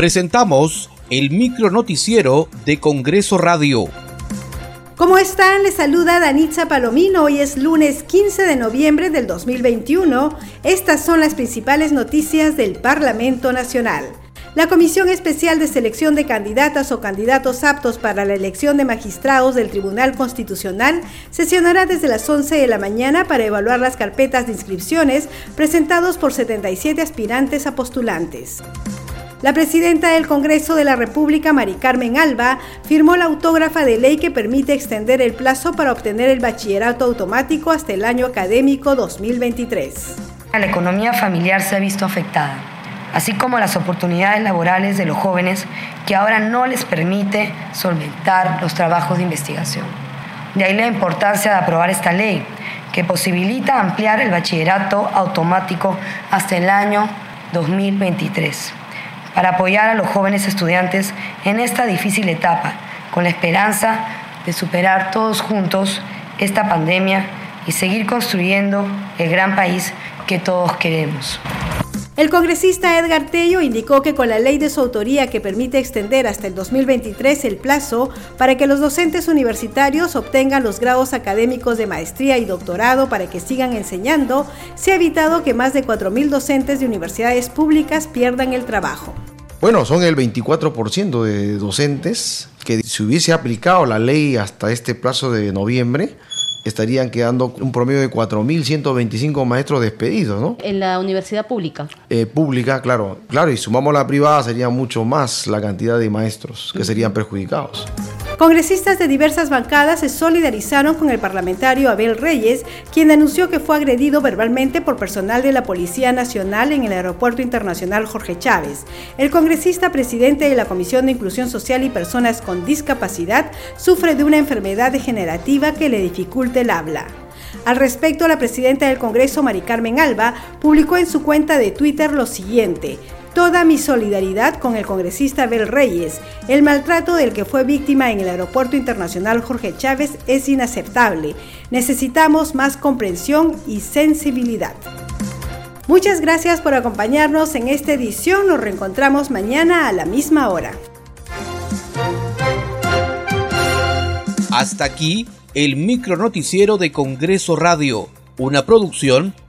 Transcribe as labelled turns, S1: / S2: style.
S1: Presentamos el micro noticiero de Congreso Radio.
S2: ¿Cómo están? Les saluda Danitza Palomino. Hoy es lunes 15 de noviembre del 2021. Estas son las principales noticias del Parlamento Nacional. La Comisión Especial de Selección de Candidatas o Candidatos Aptos para la elección de magistrados del Tribunal Constitucional sesionará desde las 11 de la mañana para evaluar las carpetas de inscripciones presentados por 77 aspirantes a postulantes. La presidenta del Congreso de la República, Mari Carmen Alba, firmó la autógrafa de ley que permite extender el plazo para obtener el bachillerato automático hasta el año académico 2023.
S3: La economía familiar se ha visto afectada así como las oportunidades laborales de los jóvenes que ahora no les permite solventar los trabajos de investigación. De ahí la importancia de aprobar esta ley, que posibilita ampliar el bachillerato automático hasta el año 2023, para apoyar a los jóvenes estudiantes en esta difícil etapa, con la esperanza de superar todos juntos esta pandemia y seguir construyendo el gran país que todos queremos.
S2: El congresista Edgar Tello indicó que con la ley de su autoría que permite extender hasta el 2023 el plazo para que los docentes universitarios obtengan los grados académicos de maestría y doctorado para que sigan enseñando, se ha evitado que más de 4.000 docentes de universidades públicas pierdan el trabajo.
S4: Bueno, son el 24% de docentes que si hubiese aplicado la ley hasta este plazo de noviembre, estarían quedando un promedio de 4.125 maestros despedidos, ¿no?
S5: En la universidad pública.
S4: Eh, pública, claro. Claro, y sumamos la privada, sería mucho más la cantidad de maestros que serían perjudicados.
S2: Congresistas de diversas bancadas se solidarizaron con el parlamentario Abel Reyes, quien denunció que fue agredido verbalmente por personal de la Policía Nacional en el Aeropuerto Internacional Jorge Chávez. El congresista presidente de la Comisión de Inclusión Social y Personas con Discapacidad sufre de una enfermedad degenerativa que le dificulta el habla. Al respecto, la presidenta del Congreso, Mari Carmen Alba, publicó en su cuenta de Twitter lo siguiente. Toda mi solidaridad con el congresista Abel Reyes. El maltrato del que fue víctima en el Aeropuerto Internacional Jorge Chávez es inaceptable. Necesitamos más comprensión y sensibilidad. Muchas gracias por acompañarnos en esta edición. Nos reencontramos mañana a la misma hora.
S1: Hasta aquí el micro noticiero de Congreso Radio, una producción